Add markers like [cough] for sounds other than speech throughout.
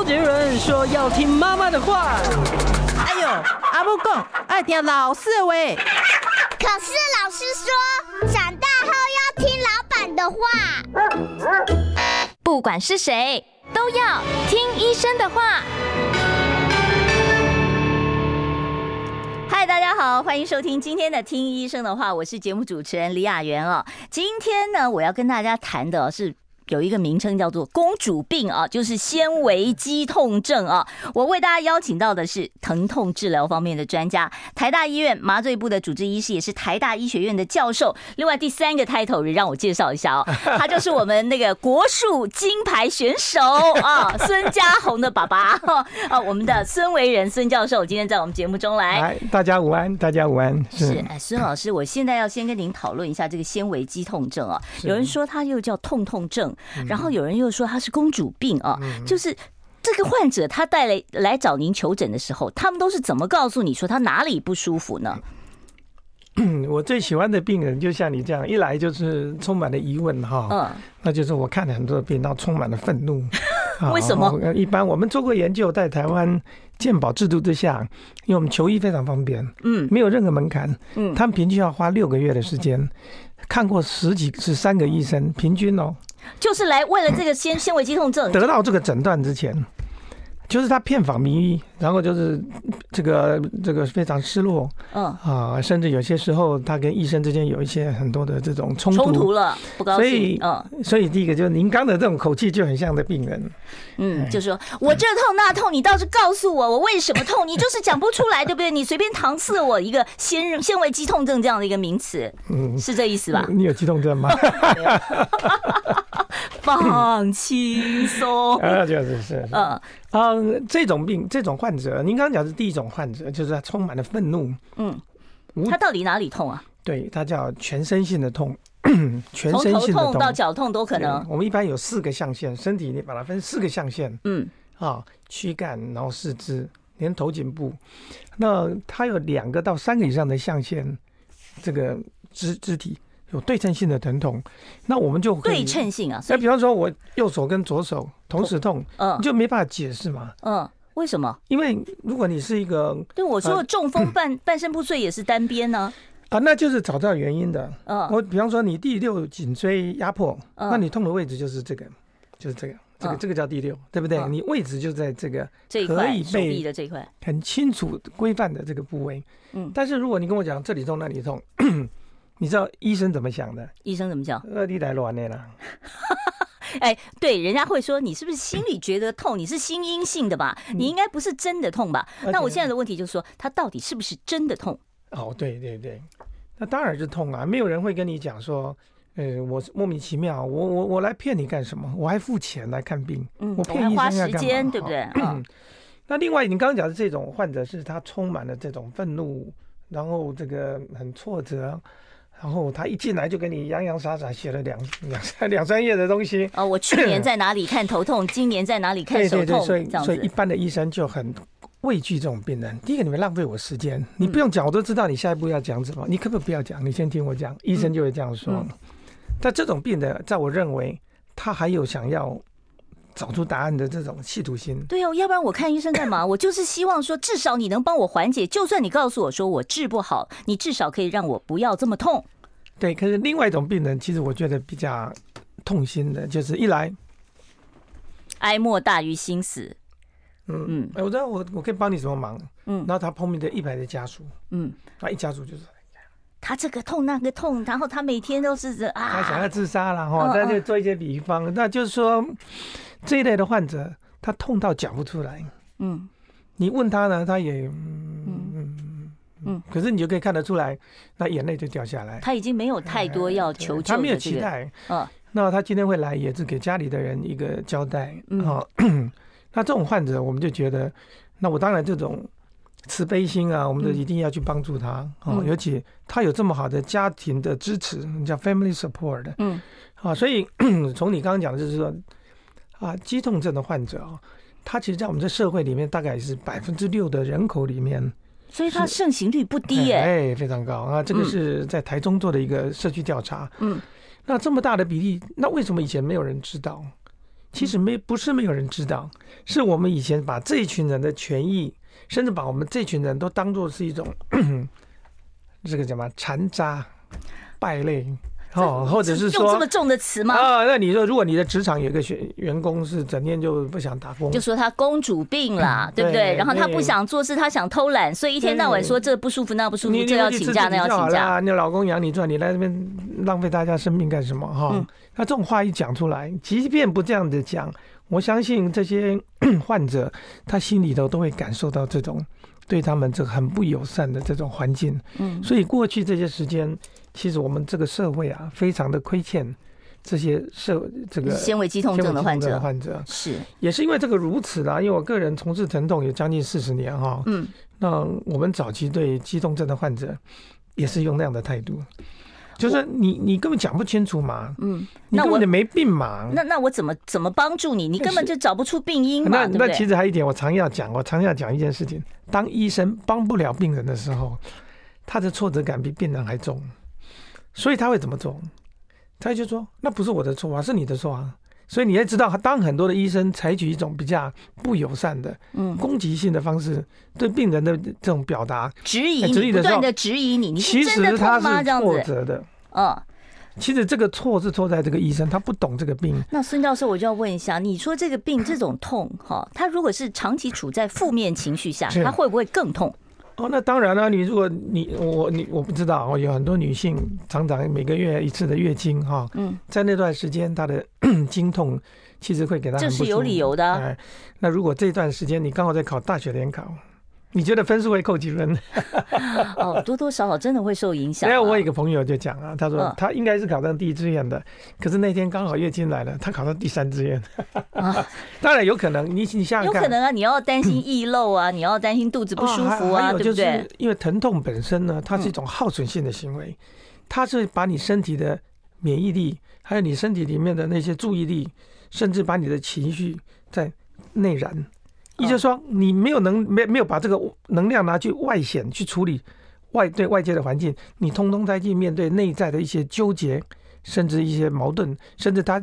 周杰伦说要听妈妈的话。哎呦，阿母讲爱听老师的话。可是老师说，长大后要听老板的话。不管是谁，都要听医生的话。嗨，大家好，欢迎收听今天的《听医生的话》，我是节目主持人李雅媛哦。今天呢，我要跟大家谈的是。有一个名称叫做“公主病”啊，就是纤维肌痛症啊。我为大家邀请到的是疼痛治疗方面的专家，台大医院麻醉部的主治医师，也是台大医学院的教授。另外第三个 title 也让我介绍一下哦，[laughs] 他就是我们那个国术金牌选手啊，孙家宏的爸爸啊，我们的孙维仁孙教授今天在我们节目中来。来，大家午安，大家午安。是，哎，孙老师，我现在要先跟您讨论一下这个纤维肌痛症啊。有人说它又叫痛痛症。然后有人又说她是公主病啊，就是这个患者他带来来找您求诊的时候，他们都是怎么告诉你说他哪里不舒服呢？[coughs] 我最喜欢的病人就像你这样，一来就是充满了疑问哈，嗯，那就是我看了很多病，然后充满了愤怒。[laughs] 为什么？一般我们做过研究，在台湾健保制度之下，因为我们求医非常方便，嗯，没有任何门槛，嗯，他们平均要花六个月的时间，看过十几十三个医生，平均哦。就是来为了这个纤纤维肌痛症，得到这个诊断之前，就是他骗访名医，然后就是这个这个非常失落，嗯。啊，甚至有些时候他跟医生之间有一些很多的这种冲突，冲突了，不高兴。所以，嗯，所以第一个就是您刚的这种口气就很像的病人，嗯，就说我这痛那痛，你倒是告诉我我为什么痛，你就是讲不出来，[laughs] 对不对？你随便搪塞我一个纤纤维肌痛症这样的一个名词，嗯，是这意思吧？你 [laughs] 有肌痛症吗？[laughs] 放轻松。啊，就是是，嗯。嗯，这种病，这种患者，您刚刚讲的是第一种患者，就是他充满了愤怒，嗯，他到底哪里痛啊？对，他叫全身性的痛，[coughs] 全身性的痛，痛到脚痛都可能。我们一般有四个象限，身体你把它分四个象限，嗯，啊，躯干，然后四肢，连头颈部，那它有两个到三个以上的象限，这个肢肢体。有对称性的疼痛，那我们就对称性啊。那比方说，我右手跟左手同时痛，嗯，你就没办法解释嘛。嗯，为什么？因为如果你是一个，对我说中风 [clears throat] 半半身不遂也是单边呢。啊，那就是找到原因的。嗯，我比方说你第六颈椎压迫，那你痛的位置就是这个，就是这个，这个这个叫第六，对不对？你位置就在这个可以被的这一块很清楚规范的这个部位。嗯，但是如果你跟我讲这里痛那里痛。[coughs] 你知道医生怎么想的？医生怎么讲？呃，你来乱的啦。哎，对，人家会说你是不是心里觉得痛？你是心因性的吧？你应该不是真的痛吧？那我现在的问题就是说，他到底是不是真的痛？哦，对对对，那当然是痛啊！没有人会跟你讲说，呃，我莫名其妙，我我我来骗你干什么？我还付钱来看病，嗯，我骗医生花时间，对不对？嗯。那另外，你刚刚讲的这种患者是他充满了这种愤怒，然后这个很挫折。然后他一进来就跟你洋洋洒洒写了两两三两三页的东西。哦，我去年在哪里看头痛，今年在哪里看手痛，对对对，所以所以一般的医生就很畏惧这种病人。第一个，你们浪费我时间，你不用讲，我都知道你下一步要讲什么。你可不可以不要讲？你先听我讲。医生就会这样说。但这种病的，在我认为，他还有想要。找出答案的这种企图心，对哦，要不然我看医生干嘛？[laughs] 我就是希望说，至少你能帮我缓解。就算你告诉我说我治不好，你至少可以让我不要这么痛。对，可是另外一种病人，其实我觉得比较痛心的，就是一来哀莫大于心死。嗯嗯，我知道我我可以帮你什么忙？嗯，然后他碰面的一排的家属，嗯，他一家属就是。他这个痛那个痛，然后他每天都是啊，他想要自杀了哈，那就做一些比方，那就是说这一类的患者，他痛到讲不出来。嗯，你问他呢，他也嗯嗯嗯，可是你就可以看得出来，那眼泪就掉下来。他已经没有太多要求他没有期待。嗯，那他今天会来，也是给家里的人一个交代。嗯，[coughs] 那这种患者，我们就觉得，那我当然这种。慈悲心啊，我们都一定要去帮助他哦。尤其他有这么好的家庭的支持，叫 family support 的。嗯，啊，所以 [coughs] 从你刚刚讲的就是说，啊，肌痛症的患者啊，他其实，在我们这社会里面，大概是百分之六的人口里面，所以他盛行率不低耶，哎，非常高啊。这个是在台中做的一个社区调查。嗯，那这么大的比例，那为什么以前没有人知道？其实没不是没有人知道，是我们以前把这一群人的权益，甚至把我们这群人都当做是一种 [coughs] 这个叫什么残渣败类。哦，或者是说用这么重的词吗？啊，那你说，如果你的职场有一个员员工是整天就不想打工，就说他公主病啦，[coughs] 对不对？然后他不想做事，他想偷懒，所以一天到晚说这不舒服那不舒服，这要请假那要请假。你老公养你赚，你来这边浪费大家生命干什么？哈，那这种话一讲出来，即便不这样子讲，我相信这些 [coughs] 患者他心里头都会感受到这种对他们这很不友善的这种环境。嗯，所以过去这些时间。其实我们这个社会啊，非常的亏欠这些社这个纤维肌痛症的患者，患者是也是因为这个如此啦，因为我个人从事疼痛有将近四十年哈，嗯，那我们早期对肌痛症的患者也是用那样的态度，就是你你根本讲不清楚嘛，嗯，你根本就没病嘛，那那我怎么怎么帮助你？你根本就找不出病因嘛，那那其实还有一点，我常要讲，我常要讲一件事情，当医生帮不了病人的时候，他的挫折感比病人还重。所以他会怎么做？他就说：“那不是我的错啊，是你的错啊。”所以你也知道，当很多的医生采取一种比较不友善的、嗯，攻击性的方式对病人的这种表达、质疑你、不断的质疑你，你其实他是挫折的。嗯，其实这个错是错在这个医生，他不懂这个病。那孙教授，我就要问一下，你说这个病这种痛，哈，他如果是长期处在负面情绪下，他会不会更痛？哦，那当然了。你如果你我你我不知道哦，有很多女性常常每个月一次的月经哈，嗯，在那段时间她的 [coughs] 经痛其实会给她这是有理由的。哎，那如果这段时间你刚好在考大学联考。你觉得分数会扣几分？[laughs] 哦，多多少少真的会受影响。因为我有一个朋友就讲啊，他说他应该是考上第一志愿的，可是那天刚好月经来了，他考到第三志愿。啊，[laughs] 当然有可能，你你想想看，有可能啊，你要担心溢漏啊，[coughs] 你要担心肚子不舒服啊，对不对？因为疼痛本身呢，它是一种耗损性的行为，它是把你身体的免疫力，还有你身体里面的那些注意力，甚至把你的情绪在内燃。也就是说，你没有能没没有把这个能量拿去外显去处理外对外界的环境，你通通在去面对内在的一些纠结，甚至一些矛盾，甚至他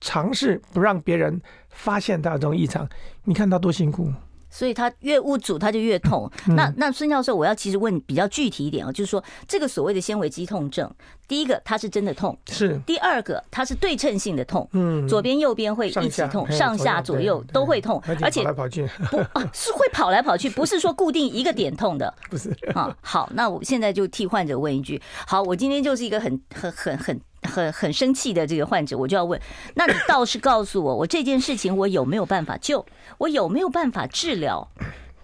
尝试不让别人发现他这种异常，你看他多辛苦。所以他越无助，他就越痛。那那孙教授，我要其实问比较具体一点啊，就是说这个所谓的纤维肌痛症，第一个它是真的痛，是；第二个它是对称性的痛，嗯，左边右边会一起痛，上下左右都会痛，而且跑来跑去不啊是会跑来跑去，[laughs] 不是说固定一个点痛的，不是啊。好，那我现在就替患者问一句，好，我今天就是一个很很很很。很很生气的这个患者，我就要问：[laughs] 那你倒是告诉我，我这件事情我有没有办法救？我有没有办法治疗？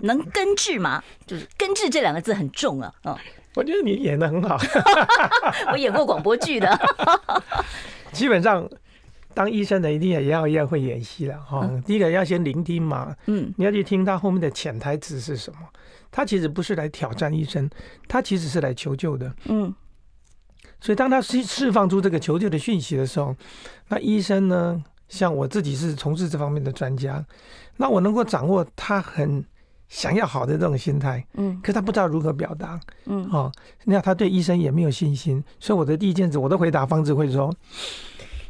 能根治吗？就是“根治”这两个字很重啊。嗯，我觉得你演的很好。[laughs] 我演过广播剧的。[laughs] 基本上，当医生的一定也要要会演戏了哈。第一个要先聆听嘛，嗯，你要去听他后面的潜台词是什么。他其实不是来挑战医生，他其实是来求救的。嗯。所以，当他释释放出这个求救的讯息的时候，那医生呢，像我自己是从事这方面的专家，那我能够掌握他很想要好的这种心态，嗯，可他不知道如何表达，嗯，哦，那他对医生也没有信心，所以我的第一件事，我的回答方式会说。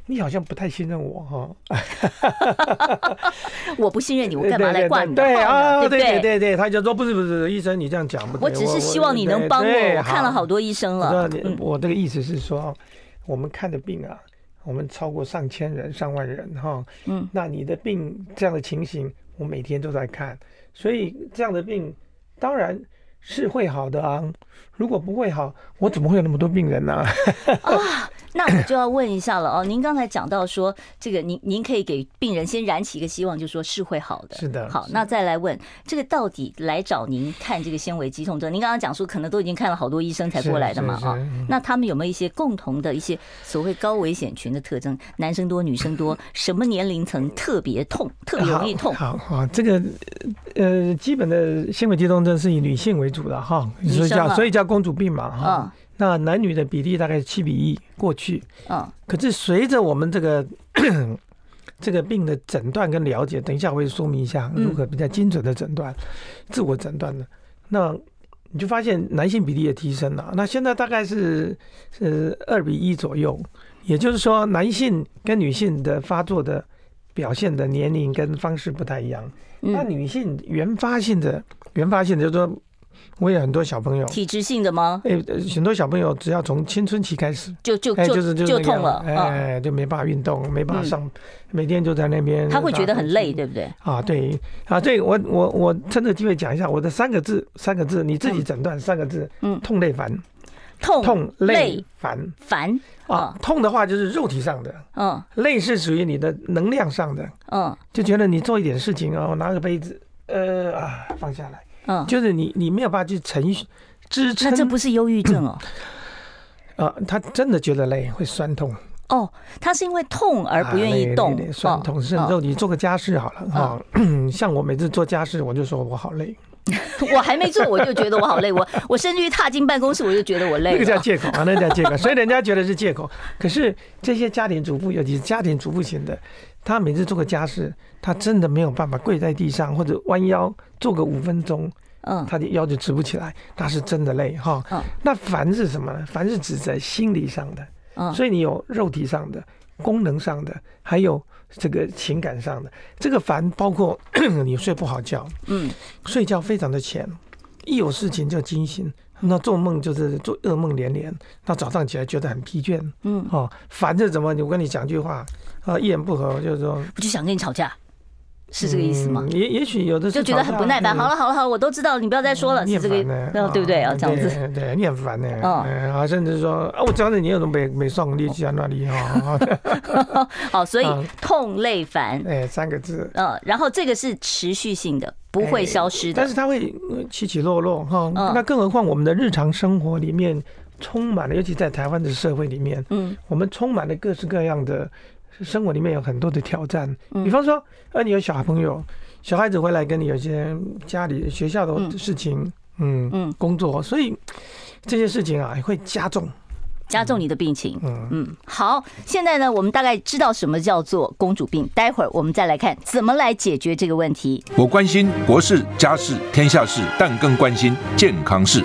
你好像不太信任我哈，[laughs] 我不信任你，我干嘛来挂你的 [laughs] 号呢？对啊，对对对对，他就说不是不是，医生你这样讲不对。我只是希望你能帮我，我看了好多医生了。我这个意思是说，我们看的病啊，我们超过上千人、上万人哈。嗯，那你的病这样的情形，我每天都在看，所以这样的病当然是会好的啊。如果不会好，我怎么会有那么多病人呢？[laughs] 啊。那我就要问一下了哦，[coughs] 您刚才讲到说这个，您您可以给病人先燃起一个希望，就说是会好的。是的。好，那再来问这个到底来找您看这个纤维肌痛症？您刚刚讲说可能都已经看了好多医生才过来的嘛？啊，那他们有没有一些共同的一些所谓高危险群的特征？男生多，女生多，什么年龄层特别痛，[laughs] 特别容易痛？好好，这个呃，基本的纤维肌痛症是以女性为主的哈，所以叫所以叫公主病嘛哈。那男女的比例大概是七比一，过去。啊，可是随着我们这个 [coughs] 这个病的诊断跟了解，等一下我会说明一下如何比较精准的诊断、自我诊断的。那你就发现男性比例也提升了。那现在大概是是二比一左右，也就是说男性跟女性的发作的。表现的年龄跟方式不太一样。那女性原发性的，原发性的就是说。我有很多小朋友，体质性的吗？哎，很多小朋友只要从青春期开始，就就就是就痛了，哎，就没办法运动，没办法上，每天就在那边。他会觉得很累，对不对？啊，对。啊，这我我我趁这个机会讲一下我的三个字，三个字你自己诊断三个字，嗯，痛累烦，痛痛累烦。烦。啊，痛的话就是肉体上的，嗯，累是属于你的能量上的，嗯，就觉得你做一点事情啊，我拿个杯子，呃啊，放下来。嗯，就是你，你没有办法去承支撑。那这不是忧郁症哦？[clears throat] 啊，他真的觉得累，会酸痛。哦，他是因为痛而不愿意动，酸痛。是，肉你做个家事好了哦。[clears throat] 像我每次做家事，我就说我好累。[laughs] 我还没做，我就觉得我好累。我我甚至于踏进办公室，我就觉得我累。那个叫借口啊，那个叫借口。所以人家觉得是借口。可是这些家庭主妇，尤其是家庭主妇型的，他每次做个家事，他真的没有办法跪在地上或者弯腰做个五分钟。嗯，他的腰就直不起来，那是真的累哈。嗯，那烦是什么呢？烦是指在心理上的。嗯，所以你有肉体上的、功能上的，还有这个情感上的。这个烦包括 [coughs] 你睡不好觉，嗯，睡觉非常的浅，一有事情就惊醒，那做梦就是做噩梦连连，那早上起来觉得很疲倦。嗯，哦，烦是怎么？我跟你讲句话啊，一言不合就是说，我就想跟你吵架。是这个意思吗？也也许有的就觉得很不耐烦。好了好了好了，我都知道，你不要再说了。你很烦呢，对不对啊？这样子，对，你很烦呢。嗯，啊，甚至说啊，我讲的你有什么没没送力气啊？那里哈？[laughs] 好，所以痛累烦，哎，三个字。嗯，然后这个是持续性的，不会消失的。但是它会起起落落哈。那更何况我们的日常生活里面充满了，尤其在台湾的社会里面，嗯，我们充满了各式各样的。生活里面有很多的挑战，比方说，呃，你有小朋友，小孩子回来跟你有些家里学校的事情，嗯嗯，工作，所以这些事情啊会加重，加重你的病情。嗯嗯，好，现在呢，我们大概知道什么叫做公主病，待会儿我们再来看怎么来解决这个问题。我关心国事、家事、天下事，但更关心健康事。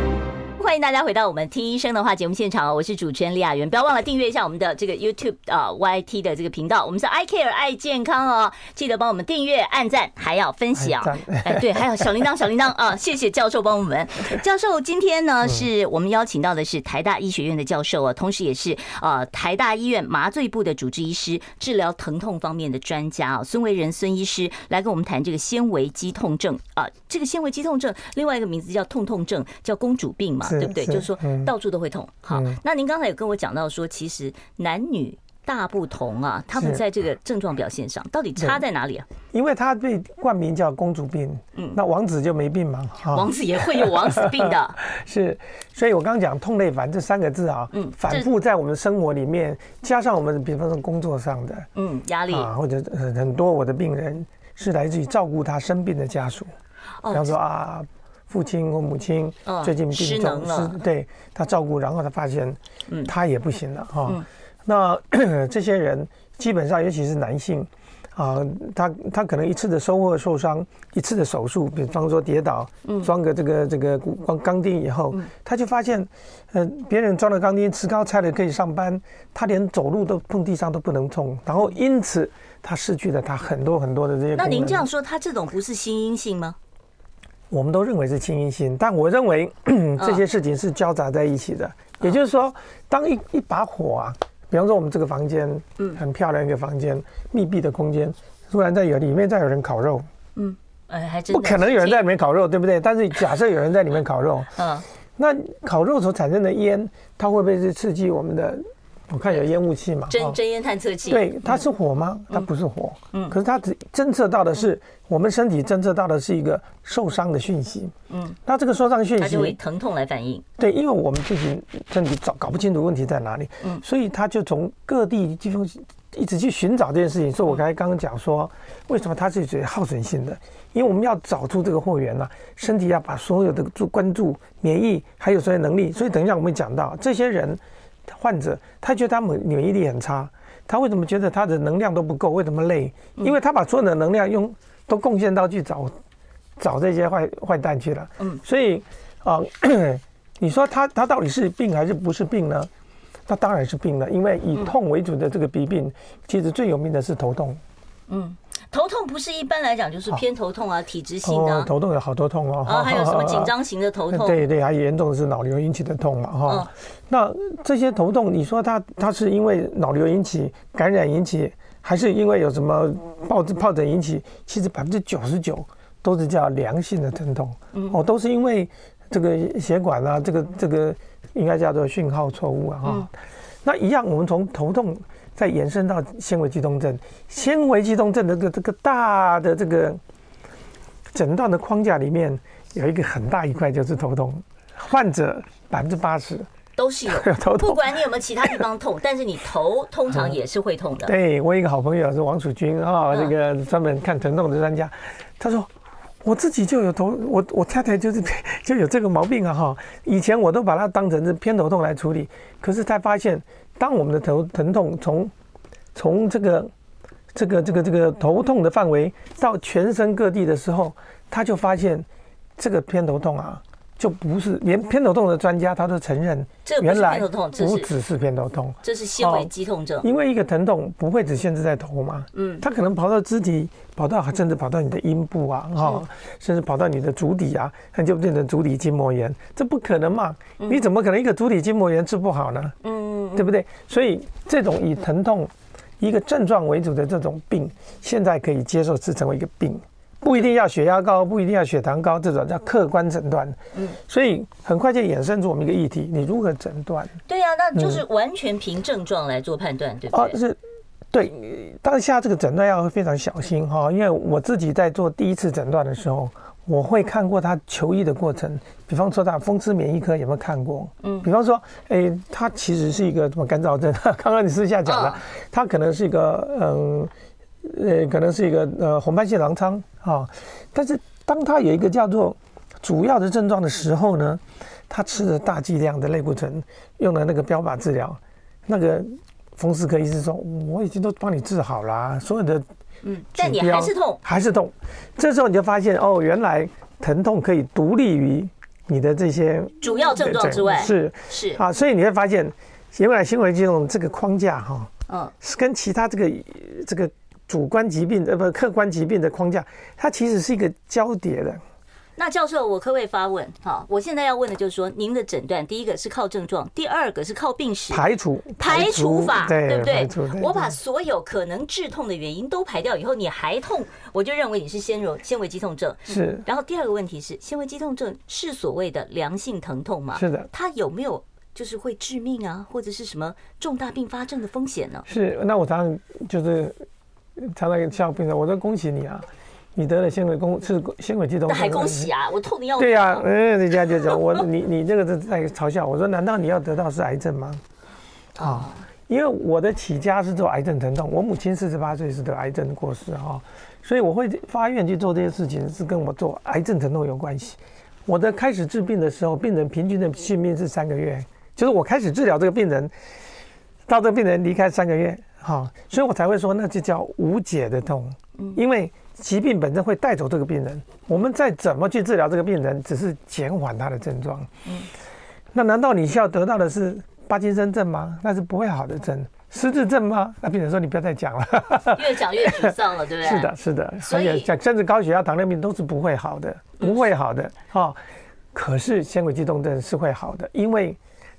欢迎大家回到我们听医生的话节目现场哦，我是主持人李雅媛，不要忘了订阅一下我们的这个 YouTube 啊 YT 的这个频道，我们是 I Care 爱健康哦，记得帮我们订阅、按赞，还要分享，哎对，还有小铃铛 [laughs] 小铃铛啊，谢谢教授帮我们。[laughs] 教授今天呢是我们邀请到的是台大医学院的教授啊，同时也是呃台大医院麻醉部的主治医师，治疗疼痛方面的专家啊，孙维仁孙医师来跟我们谈这个纤维肌痛症。啊，这个纤维肌痛症另外一个名字叫痛痛症，叫公主病嘛。对不对？就是说到处都会痛。好，那您刚才有跟我讲到说，其实男女大不同啊，他们在这个症状表现上到底差在哪里啊？因为他被冠名叫公主病，嗯，那王子就没病嘛？王子也会有王子病的。[laughs] 是，所以我刚刚讲痛累烦这三个字啊，嗯，反复在我们生活里面，加上我们比方说工作上的，嗯，压力啊，或者很多我的病人是来自于照顾他生病的家属，比方说啊。父亲或母亲最近病重，是对他照顾，然后他发现，他也不行了哈。那 [coughs] 这些人基本上，尤其是男性啊，他他可能一次的收获受伤，一次的手术，比方说跌倒，装个这个这个钢钢钉以后，他就发现，呃，别人装了钢钉，吃高菜的可以上班，他连走路都碰地上都不能痛，然后因此他失去了他很多很多的这些。那您这样说，他这种不是心因性吗？我们都认为是轻因性，但我认为 [clears throat] 这些事情是交杂在一起的。也就是说，当一一把火啊，比方说我们这个房间，嗯，很漂亮一个房间，密闭的空间，突然在有里面再有人烤肉，嗯，哎，还真不可能有人在里面烤肉，对不对？但是假设有人在里面烤肉，[laughs] 嗯，那烤肉所产生的烟，它会不会是刺激我们的我看有烟雾器嘛，侦侦烟探测器。对，它是火吗？它不是火。嗯。可是它只侦测到的是我们身体侦测到的是一个受伤的讯息。嗯。那这个受伤讯息，它就会疼痛来反应。对，因为我们自己身体找搞不清楚问题在哪里。嗯。所以他就从各地地方一直去寻找这件事情。所以我刚才刚刚讲说，为什么它是属于耗损性的？因为我们要找出这个货源呢，身体要把所有的注关注、免疫还有所有能力。所以等一下我们讲到这些人。患者他觉得他免免疫力很差，他为什么觉得他的能量都不够？为什么累？因为他把所有的能量用都贡献到去找找这些坏坏蛋去了。嗯，所以啊，[clears throat] 你说他他到底是病还是不是病呢？他当然是病了，因为以痛为主的这个鼻病，其实最有名的是头痛。嗯。头痛不是一般来讲就是偏头痛啊，体质性的、啊哦。头痛有好多痛哦。啊，还有什么紧张型的头痛？对对，还严重的是脑瘤引起的痛嘛，哈、哦。那这些头痛，你说它它是因为脑瘤引起、感染引起，还是因为有什么疱疱疹引起？其实百分之九十九都是叫良性的疼痛。哦，都是因为这个血管啊，这个这个应该叫做讯号错误啊，哈、嗯。那一样，我们从头痛。再延伸到纤维肌痛症，纤维肌痛症的这个这个大的这个诊断的框架里面，有一个很大一块就是头痛，患者百分之八十都是有。[laughs] 头痛，不管你有没有其他地方痛，[laughs] 但是你头通常也是会痛的。对，我有一个好朋友是王楚君啊，这个专门看疼痛的专家，他说我自己就有头，我我太太就是 [laughs] 就有这个毛病啊哈，以前我都把它当成是偏头痛来处理，可是才发现。当我们的头疼痛从从这个这个这个这个头痛的范围到全身各地的时候，他就发现这个偏头痛啊。就不是连偏头痛的专家他都承认，原来不只是偏头痛，这是纤维肌痛症。因为一个疼痛不会只限制在头嘛，嗯，它可能跑到肢体，跑到甚至跑到你的阴部啊，哈，甚至跑到你的足底啊，那就变成足底筋膜炎，这不可能嘛？你怎么可能一个足底筋膜炎治不好呢？嗯，对不对？所以这种以疼痛一个症状为主的这种病，现在可以接受是成为一个病。不一定要血压高，不一定要血糖高，这种叫客观诊断。嗯，所以很快就衍生出我们一个议题：你如何诊断？对呀、啊，那就是完全凭症状来做判断，嗯、对不对？哦，是，对。当下这个诊断要非常小心哈，因为我自己在做第一次诊断的时候，我会看过他求医的过程。比方说，他风湿免疫科有没有看过？嗯，比方说，哎，他其实是一个什么干燥症？[laughs] 刚刚你私下讲的，他可能是一个嗯。呃，可能是一个呃红斑性狼疮啊，但是当他有一个叫做主要的症状的时候呢，他吃了大剂量的类固醇，用了那个标靶治疗，那个风湿科医生说，我已经都帮你治好了，所有的嗯，但你还是痛，还是痛，这时候你就发现哦，原来疼痛可以独立于你的这些主要症状之外，是。是。啊，所以你会发现，原来行为这种这个框架哈，嗯，是跟其他这个这个。主观疾病呃不客观疾病的框架，它其实是一个交叠的。那教授，我可不可以发问？好，我现在要问的就是说，您的诊断，第一个是靠症状，第二个是靠病史排除排除法，对，对不对？对，我把所有可能致痛的原因都排掉以后，你还痛，我就认为你是纤维纤维肌痛症。是。然后第二个问题是，纤维肌痛症是所谓的良性疼痛吗？是的。它有没有就是会致命啊，或者是什么重大并发症的风险呢？是。那我当然就是。常常笑病人，我说恭喜你啊，你得了纤维功是纤维肌痛。那还恭喜啊，我痛的要对呀、啊，嗯，人家就讲我你你这个是在嘲笑我说，难道你要得到是癌症吗？啊、哦，因为我的起家是做癌症疼痛，我母亲四十八岁是得癌症过世哈，所以我会发愿去做这些事情是跟我做癌症疼痛有关系。我的开始治病的时候，病人平均的性命是三个月，就是我开始治疗这个病人，到这个病人离开三个月。好，所以我才会说，那就叫无解的痛，因为疾病本身会带走这个病人，我们再怎么去治疗这个病人，只是减缓他的症状。嗯，那难道你需要得到的是帕金森症吗？那是不会好的症。失智症吗？那病人说你不要再讲了，[laughs] 越讲越沮丧了，对不对？[laughs] 是的，是的，所以讲甚至高血压、糖尿病都是不会好的，不会好的。哈，可是纤维肌动症是会好的，因为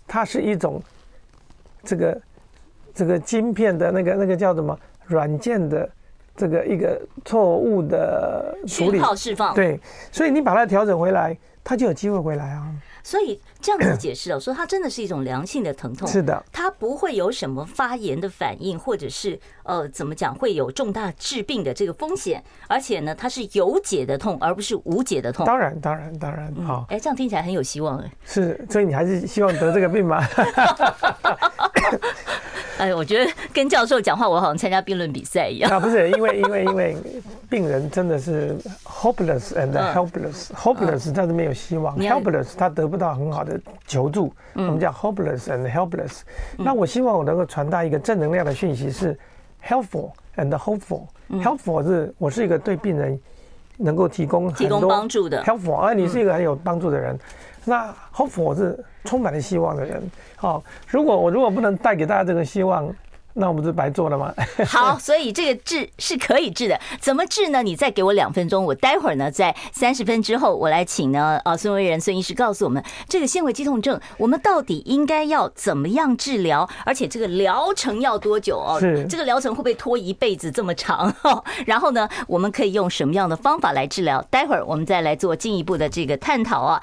它是一种这个。这个晶片的那个那个叫什么软件的这个一个错误的处理号释放，对，所以你把它调整回来，它就有机会回来啊。所以这样子解释哦，说它真的是一种良性的疼痛，是的，它不会有什么发炎的反应，或者是呃怎么讲会有重大致病的这个风险，而且呢，它是有解的痛，而不是无解的痛。当然，当然，当然，好，哎，这样听起来很有希望哎。是，所以你还是希望得这个病吗？哎，我觉得跟教授讲话，我好像参加辩论比赛一样。啊，不是，因为因为因为病人真的是 hopeless and helpless。hopeless 他是没有希望，helpless 他得不到很好的求助。我们叫 hopeless and helpless。那我希望我能够传达一个正能量的讯息是 helpful and hopeful。helpful 是我是一个对病人能够提供提供帮助的 helpful，而你是一个很有帮助的人。那 hopeful 我是充满了希望的人。好，如果我如果不能带给大家这个希望，那我不是白做了吗？[laughs] 好，所以这个治是可以治的。怎么治呢？你再给我两分钟，我待会儿呢，在三十分之后，我来请呢，啊，孙维仁孙医师告诉我们，这个纤维肌痛症，我们到底应该要怎么样治疗？而且这个疗程要多久哦？是这个疗程会不会拖一辈子这么长？[laughs] 然后呢，我们可以用什么样的方法来治疗？待会儿我们再来做进一步的这个探讨啊。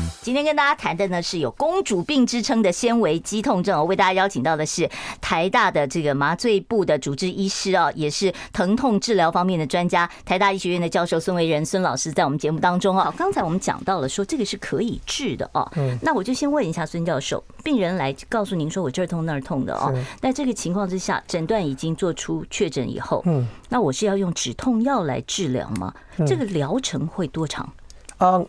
今天跟大家谈的呢是有公主病之称的纤维肌痛症，我为大家邀请到的是台大的这个麻醉部的主治医师啊，也是疼痛治疗方面的专家，台大医学院的教授孙维仁孙老师在我们节目当中啊。刚才我们讲到了说这个是可以治的哦，嗯，那我就先问一下孙教授，病人来告诉您说我这儿痛那儿痛的哦，那这个情况之下，诊断已经做出确诊以后，嗯，那我是要用止痛药来治疗吗？这个疗程会多长？嗯，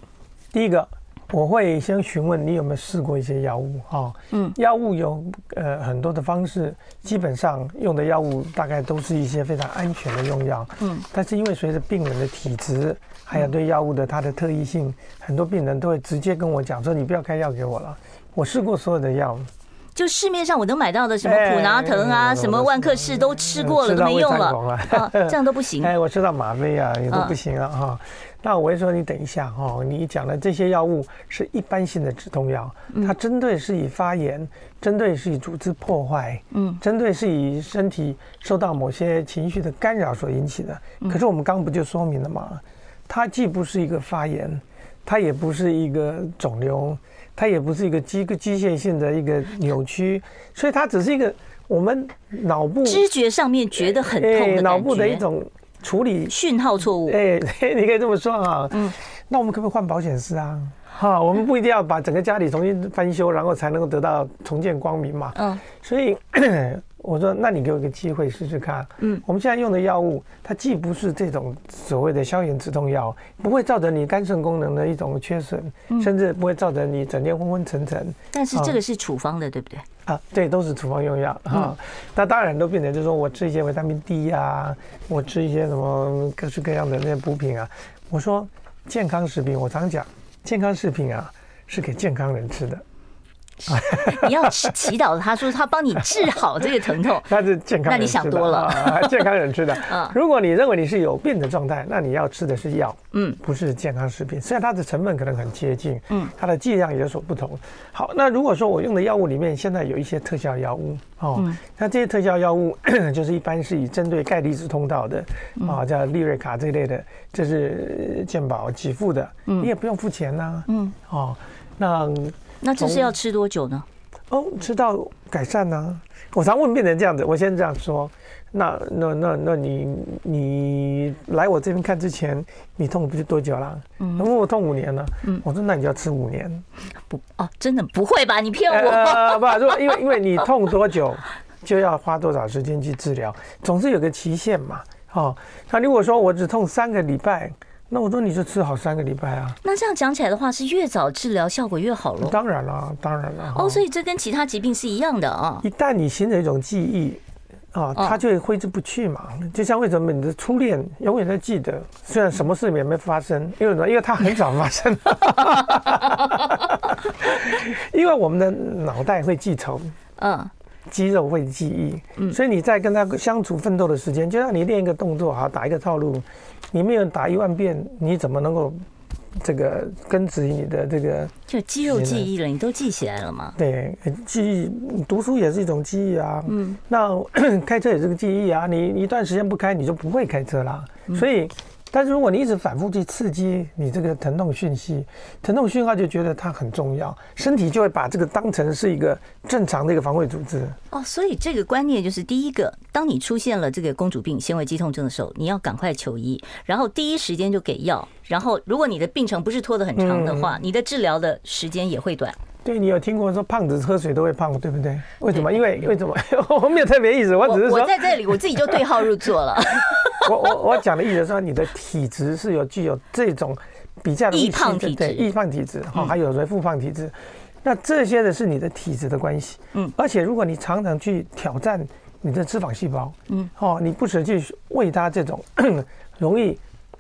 第一个。我会先询问你有没有试过一些药物哈，嗯，药物有呃很多的方式，基本上用的药物大概都是一些非常安全的用药，嗯，但是因为随着病人的体质，还有对药物的它的特异性，很多病人都会直接跟我讲说，你不要开药给我了，我试过所有的药。就市面上我能买到的什么普拿疼啊，什么万克氏都吃过了，都没用了，这样都不行。哎，我知道吗啡啊，也都不行了哈。那我会说，你等一下哈，你讲的这些药物是一般性的止痛药，它针对是以发炎，针对是以组织破坏，嗯，针对是以身体受到某些情绪的干扰所引起的。可是我们刚刚不就说明了吗？它既不是一个发炎，它也不是一个肿瘤。它也不是一个机个机械性的一个扭曲，所以它只是一个我们脑部知觉上面觉得很痛的脑部的一种处理讯号错误。哎，[laughs] 你可以这么说啊。嗯，那我们可不可以换保险丝啊？哈，我们不一定要把整个家里重新翻修，然后才能够得到重见光明嘛。嗯，所以。我说，那你给我一个机会试试看。嗯，我们现在用的药物，它既不是这种所谓的消炎止痛药，不会造成你肝肾功能的一种缺损，甚至不会造成你整天昏昏沉沉。但是这个是处方的，对不对？啊，对，都是处方用药哈。那当然都变成就是说我吃一些维他命 D 啊，我吃一些什么各式各样的那些补品啊。我说健康食品，我常讲，健康食品啊是给健康人吃的。[laughs] 你要祈祈祷他说他帮你治好这个疼痛，[laughs] 那是健康。那你想多了，[laughs] 健康人吃的。如果你认为你是有病的状态，那你要吃的是药，嗯，不是健康食品。虽然它的成分可能很接近，嗯，它的剂量也有所不同。好，那如果说我用的药物里面现在有一些特效药物，哦，那这些特效药物 [clears throat] 就是一般是以针对钙离子通道的，啊，叫利瑞卡这一类的，这是健保给付的，你也不用付钱呐，嗯，哦，那。那这是要吃多久呢？哦，吃到改善呢、啊。我常问病人这样子，我先这样说。那那那那你你来我这边看之前，你痛不是多久了？嗯，问我痛五年了。嗯，我说那你就要吃五年。不哦，真的不会吧？你骗我？呃、[laughs] 不，如果因为因为你痛多久，就要花多少时间去治疗，总是有个期限嘛。哦，那如果说我只痛三个礼拜。那我说你就吃好三个礼拜啊？那这样讲起来的话，是越早治疗效果越好喽？当然了，当然了。哦，所以这跟其他疾病是一样的啊。一旦你形成一种记忆，啊，它就会挥之不去嘛。就像为什么你的初恋永远都记得，虽然什么事也没发生，因为什么？因为它很少发生。[laughs] 因为我们的脑袋会记仇，嗯，肌肉会记忆，嗯，所以你在跟他相处奋斗的时间，就像你练一个动作哈，打一个套路，你没有打一万遍，你怎么能够？这个根植于你的这个，就肌肉记忆了，你都记起来了吗？对，记忆，读书也是一种记忆啊。嗯，那 [clears throat] 开车也是个记忆啊。你一段时间不开，你就不会开车了。所以。但是如果你一直反复去刺激你这个疼痛讯息，疼痛讯号就觉得它很重要，身体就会把这个当成是一个正常的一个防卫组织。哦，所以这个观念就是第一个，当你出现了这个公主病、纤维肌痛症的时候，你要赶快求医，然后第一时间就给药，然后如果你的病程不是拖得很长的话，你的治疗的时间也会短。对，你有听过说胖子喝水都会胖，对不对？为什么？因为为什么？[laughs] 我没有特别意思，我只是说我在这里我自己就对号入座了。[laughs] [laughs] [laughs] 我我我讲的意思是说，你的体质是有具有这种比较易胖体质，对，易胖体质哈，还有人复胖体质，那这些的是你的体质的关系。嗯，而且如果你常常去挑战你的脂肪细胞，嗯，哦，你不时去喂它这种 [clears throat] 容易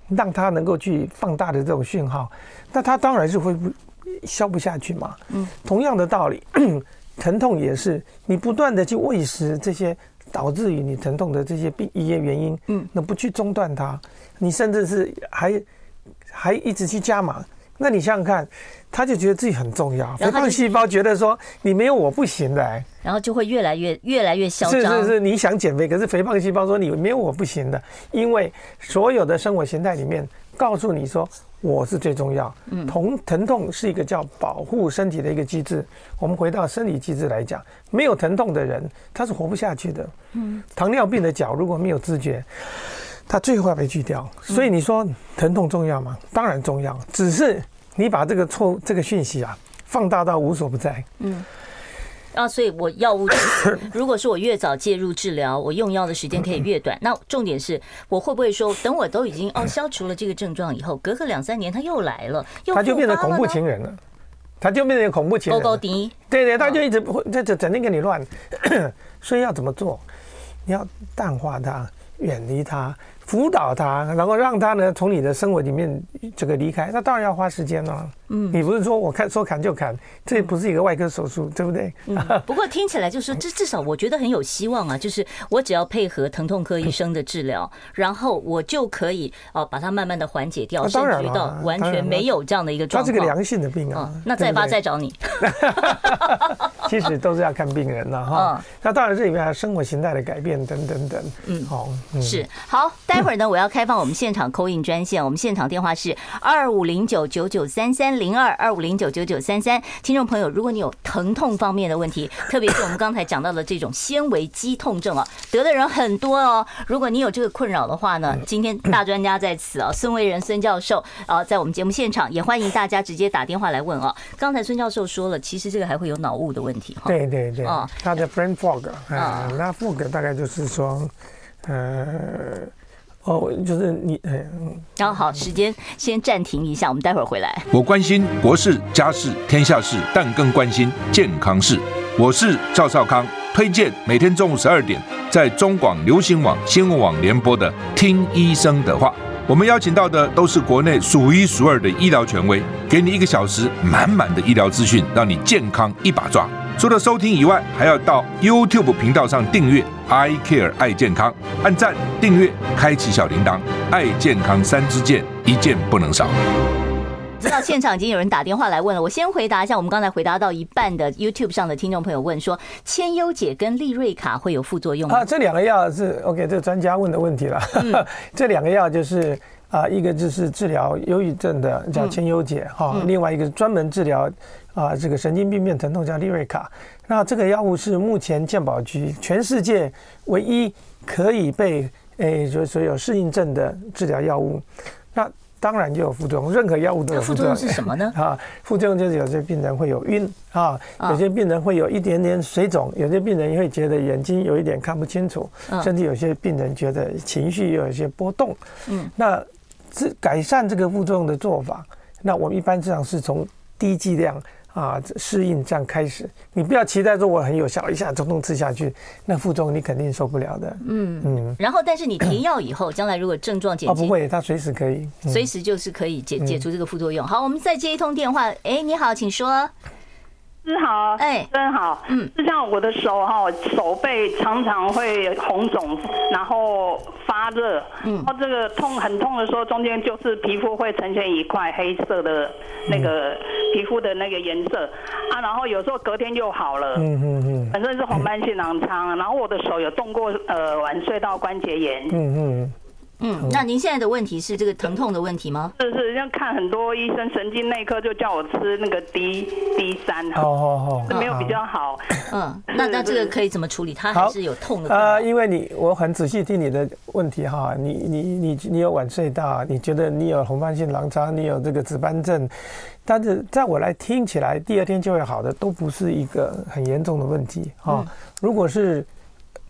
让它能够去放大的这种讯号，那它当然是会不。消不下去嘛？嗯，同样的道理，[clears throat] 疼痛也是你不断的去喂食这些导致于你疼痛的这些病一些原因，嗯，那不去中断它，你甚至是还还一直去加码，那你想想看，他就觉得自己很重要，肥胖细胞觉得说你没有我不行的，然后就会越来越越来越嚣张。是是是，你想减肥，可是肥胖细胞说你没有我不行的，因为所有的生活形态里面告诉你说。我是最重要。嗯，疼疼痛是一个叫保护身体的一个机制。我们回到生理机制来讲，没有疼痛的人，他是活不下去的。嗯，糖尿病的脚如果没有知觉，他最后要被锯掉。所以你说疼痛重要吗？当然重要，只是你把这个错这个讯息啊放大到无所不在。嗯。啊，所以我药物，如果是我越早介入治疗，我用药的时间可以越短。那重点是我会不会说，等我都已经哦消除了这个症状以后，隔个两三年他又来了，又他就变成恐怖情人了，他就变成恐怖情人。高高低，对对，他就一直会在这整天跟你乱。[coughs] 所以要怎么做？你要淡化他，远离他。辅导他，然后让他呢从你的生活里面这个离开，那当然要花时间了。嗯，你不是说我看说砍就砍，这也不是一个外科手术，对不对？嗯。[laughs] 不过听起来就是至至少我觉得很有希望啊，就是我只要配合疼痛科医生的治疗，然后我就可以哦把它慢慢的缓解掉，甚至到完全没有这样的一个状况。它是个良性的病啊。那再发再找你。[laughs] 其实都是要看病人了哈。那当然这里面还有生活形态的改变等等等。嗯，好，是好。待会儿呢，我要开放我们现场 call in 专线，我们现场电话是二五零九九九三三零二二五零九九九三三。听众朋友，如果你有疼痛方面的问题，[laughs] 特别是我们刚才讲到的这种纤维肌痛症啊，得的人很多哦。如果你有这个困扰的话呢，今天大专家在此啊，[laughs] 孙维仁孙教授啊，在我们节目现场也欢迎大家直接打电话来问啊。刚才孙教授说了，其实这个还会有脑雾的问题哈。对对对，啊，他的 brain fog 啊，那 fog 大概就是说，呃。哦，就是你，哎，然后好，时间先暂停一下，我们待会儿回来。我关心国事、家事、天下事，但更关心健康事。我是赵少康，推荐每天中午十二点在中广流行网、新闻网联播的《听医生的话》。我们邀请到的都是国内数一数二的医疗权威，给你一个小时满满的医疗资讯，让你健康一把抓。除了收听以外，还要到 YouTube 频道上订阅 I Care 爱健康，按赞、订阅、开启小铃铛，爱健康三支箭，一件不能少。知道现场已经有人打电话来问了，我先回答一下我们刚才回答到一半的 YouTube 上的听众朋友问说，千优姐跟利瑞卡会有副作用吗？啊，这两个药是 OK，这个专家问的问题了。嗯、[laughs] 这两个药就是啊，一个就是治疗忧郁症的叫千优解哈，另外一个专门治疗。啊，这个神经病变疼痛叫利瑞卡，那这个药物是目前健保局全世界唯一可以被诶，就是说有适应症的治疗药物。那当然就有副作用，任何药物都有副作用。副作用是什么呢？啊，副作用就是有些病人会有晕啊，有些病人会有一点点水肿，有些病人也会觉得眼睛有一点看不清楚，甚至有些病人觉得情绪有一些波动。嗯，那这改善这个副作用的做法，那我们一般这样是从低剂量。啊适应这样开始。你不要期待说我很有效，一下通通吃下去，那副作用你肯定受不了的。嗯嗯。然后，但是你停药以后，将来如果症状减轻，哦不会，它随时可以，随时就是可以解解除这个副作用。好，我们再接一通电话。哎，你好，请说。师好，哎，真好，嗯，就像我的手哈，手背常常会红肿，然后发热，嗯，然后这个痛很痛的时候，中间就是皮肤会呈现一块黑色的那个皮肤的那个颜色，啊，然后有时候隔天就好了，嗯嗯嗯，反正是红斑性囊疮，然后我的手有动过呃腕隧道关节炎，嗯嗯。嗯，那您现在的问题是这个疼痛的问题吗？是是，像看很多医生，神经内科就叫我吃那个 D D 三，哦哦哦，没有比较好。嗯，那那这个可以怎么处理？它还是有痛的。啊，因为你我很仔细听你的问题哈，你你你你有晚睡到，你觉得你有红斑性狼疮，你有这个紫斑症，但是在我来听起来，第二天就会好的，都不是一个很严重的问题哈。如果是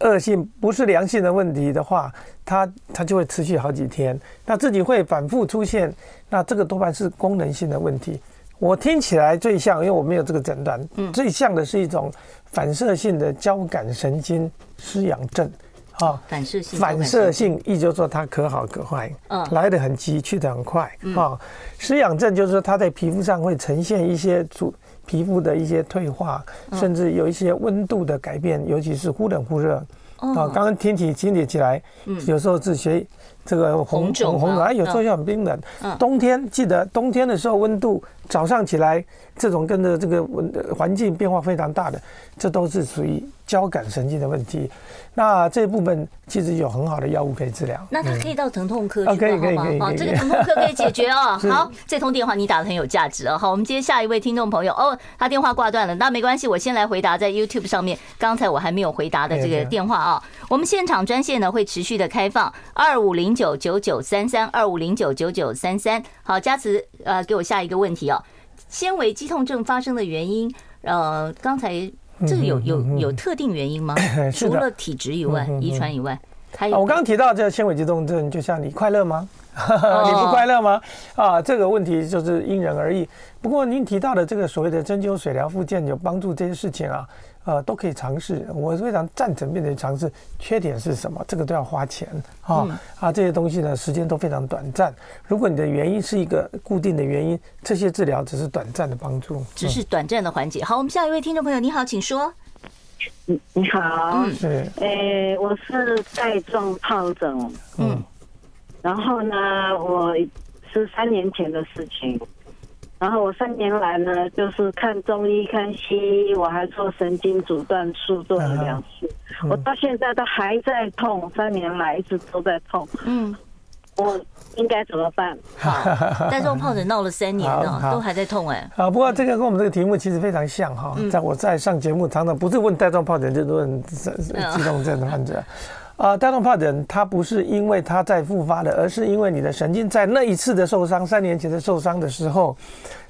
恶性不是良性的问题的话，它它就会持续好几天，那自己会反复出现，那这个多半是功能性的问题。我听起来最像，因为我没有这个诊断，嗯，最像的是一种反射性的交感神经失养症，啊，反射性反射性，意就是说它可好可坏，嗯，来得很急，去得很快，啊，失养症就是说它在皮肤上会呈现一些主皮肤的一些退化，甚至有一些温度的改变，尤其是忽冷忽热。啊，刚刚天气清理起来，有时候是学这个红红红的，哎，有时候又很冰冷。冬天记得冬天的时候温度早上起来，这种跟着这个温环境变化非常大的，这都是属于交感神经的问题。那这部分其实有很好的药物可以治疗。那他可以到疼痛科去挂号吗？哦，这个疼痛科可以解决哦。[laughs] 好，这通电话你打的很有价值哦。好，我们接下一位听众朋友。哦，他电话挂断了，那没关系，我先来回答在 YouTube 上面刚才我还没有回答的这个电话啊。我们现场专线呢会持续的开放，二五零九九九三三二五零九九九三三。好，佳慈，呃，给我下一个问题哦。纤维肌痛症发生的原因，呃，刚才。这个有有有特定原因吗？[coughs] 除了体质以外，遗传以外，还有。我刚刚提到这个纤维肌动症，就像你快乐吗？[laughs] 你不快乐吗？啊，这个问题就是因人而异。不过您提到的这个所谓的针灸、水疗、复健有帮助这些事情啊。呃，都可以尝试，我非常赞成并且尝试。缺点是什么？这个都要花钱啊！啊，这些东西呢，时间都非常短暂。如果你的原因是一个固定的原因，这些治疗只是短暂的帮助，只是短暂的缓解。好，我们下一位听众朋友，你好，请说。你你好，是，诶，我是带状疱疹，嗯，然后呢，我是三年前的事情。然后我三年来呢，就是看中医、看西医，我还做神经阻断术，做了两次。我到现在都还在痛，三年来一直都在痛。嗯，我应该怎么办？好，带状疱疹闹了三年了，都还在痛哎。啊，不过这个跟我们这个题目其实非常像哈。在我在上节目，常常不是问带状疱疹，就是问肌痛症的患者。啊，带状疱疹它不是因为它在复发的，而是因为你的神经在那一次的受伤，三年前的受伤的时候，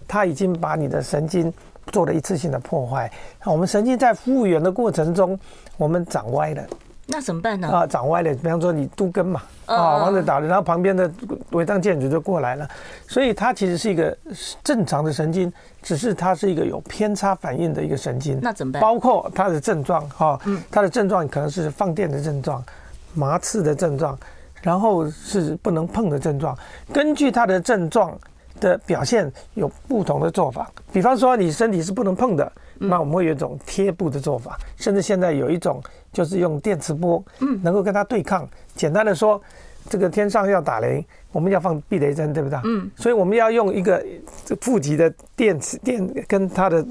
它已经把你的神经做了一次性的破坏。那我们神经在复原的过程中，我们长歪了，那怎么办呢？啊，长歪了，比方说你都根嘛，啊，往这打了，然后旁边的违章建筑就过来了，所以它其实是一个正常的神经，只是它是一个有偏差反应的一个神经。那怎么办？包括它的症状，哈，它的症状可能是放电的症状。麻刺的症状，然后是不能碰的症状。根据它的症状的表现，有不同的做法。比方说，你身体是不能碰的，那我们会有一种贴布的做法。甚至现在有一种就是用电磁波，嗯，能够跟它对抗。简单的说，这个天上要打雷，我们要放避雷针，对不对？嗯，所以我们要用一个负极的电磁电跟它的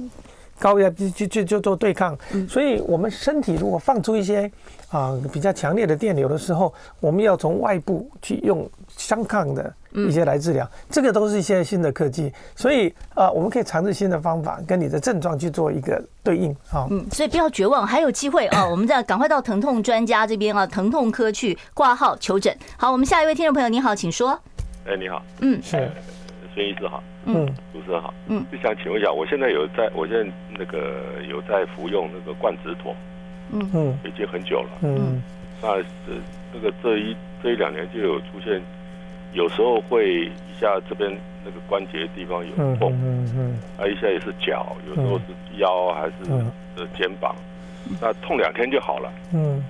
高压就就就就做对抗。所以我们身体如果放出一些。啊，比较强烈的电流的时候，我们要从外部去用相抗的一些来治疗，这个都是一些新的科技，所以啊，我们可以尝试新的方法，跟你的症状去做一个对应啊。嗯，所以不要绝望，还有机会啊！[coughs] 我们再赶快到疼痛专家这边啊，疼痛科去挂号求诊。好，我们下一位听众朋友，你好，请说。哎，你好，嗯，是孙医师好，嗯，主持人好，嗯，就想请问一下，我现在有在，我现在那个有在服用那个冠子妥。嗯。嗯，已经很久了。嗯，那这这个这一这一两年就有出现有时候会一下这边那个关节地方有痛，嗯嗯，啊一下也是脚，有时候是腰还是呃肩膀，那痛两天就好了。嗯，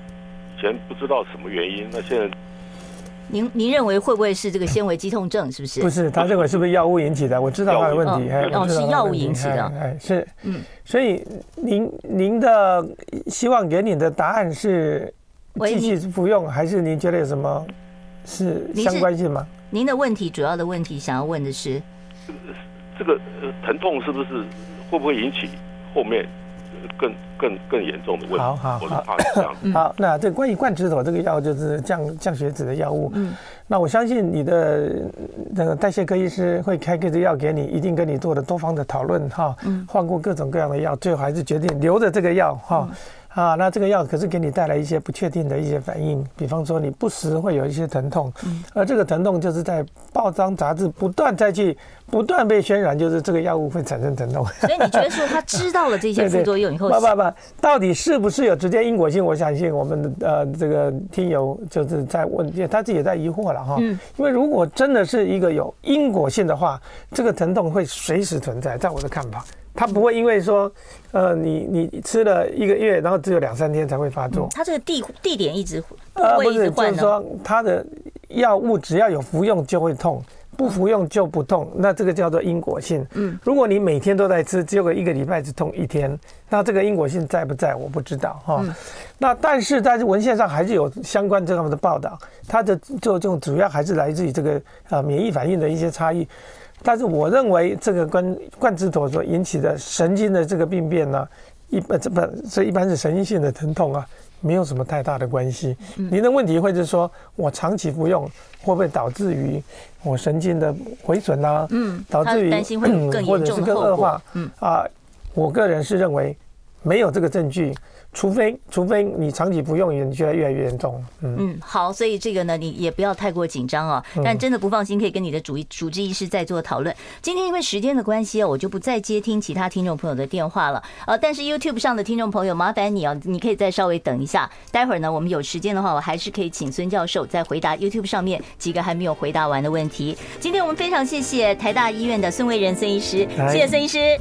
以前不知道什么原因，那现在。您您认为会不会是这个纤维肌痛症？是不是？不是，他认为是不是药物引起的？我知道他的问题，哦，是药物引起的，哎，是，嗯，所以您您的希望给你的答案是继续服用，还是您觉得有什么是相关性吗？您的问题主要的问题想要问的是，这个疼痛是不是会不会引起后面？更更更严重的问题。好好好，好，那这关于贯指妥这个药就是降降血脂的药物。嗯，那我相信你的那个代谢科医师会开个这药给你，一定跟你做了多方的讨论哈。嗯，换过各种各样的药，最后还是决定留着这个药哈。啊，那这个药可是给你带来一些不确定的一些反应，比方说你不时会有一些疼痛，而这个疼痛就是在报章杂志不断再去不断被渲染，就是这个药物会产生疼痛。所以你觉得说他知道了这些副作用 [laughs] 以后，不不不，到底是不是有直接因果性？我相信我们的呃这个听友就是在问，他自己也在疑惑了哈。嗯。因为如果真的是一个有因果性的话，这个疼痛会随时存在，在我的看法。他不会因为说，呃，你你吃了一个月，然后只有两三天才会发作。他这个地地点一直呃不是，就是说它的药物只要有服用就会痛，不服用就不痛。那这个叫做因果性。嗯，如果你每天都在吃，只有个一个礼拜只痛一天，那这个因果性在不在？我不知道哈。那但是在文献上还是有相关这样的报道，它的就这种主要还是来自于这个呃免疫反应的一些差异。但是我认为这个跟贯指妥所引起的神经的这个病变呢，一般这不这一般是神经性的疼痛啊，没有什么太大的关系。您的问题会是说我长期服用会不会导致于我神经的毁损啊？嗯，导致于或者是更恶化？嗯啊，我个人是认为没有这个证据。除非除非你长期不用，你觉得越来越严重。嗯嗯，好，所以这个呢，你也不要太过紧张哦。但真的不放心，可以跟你的主主治医师再做讨论。今天因为时间的关系啊，我就不再接听其他听众朋友的电话了。呃，但是 YouTube 上的听众朋友，麻烦你啊，你可以再稍微等一下。待会儿呢，我们有时间的话，我还是可以请孙教授再回答 YouTube 上面几个还没有回答完的问题。今天我们非常谢谢台大医院的孙维仁孙医师，谢谢孙医师。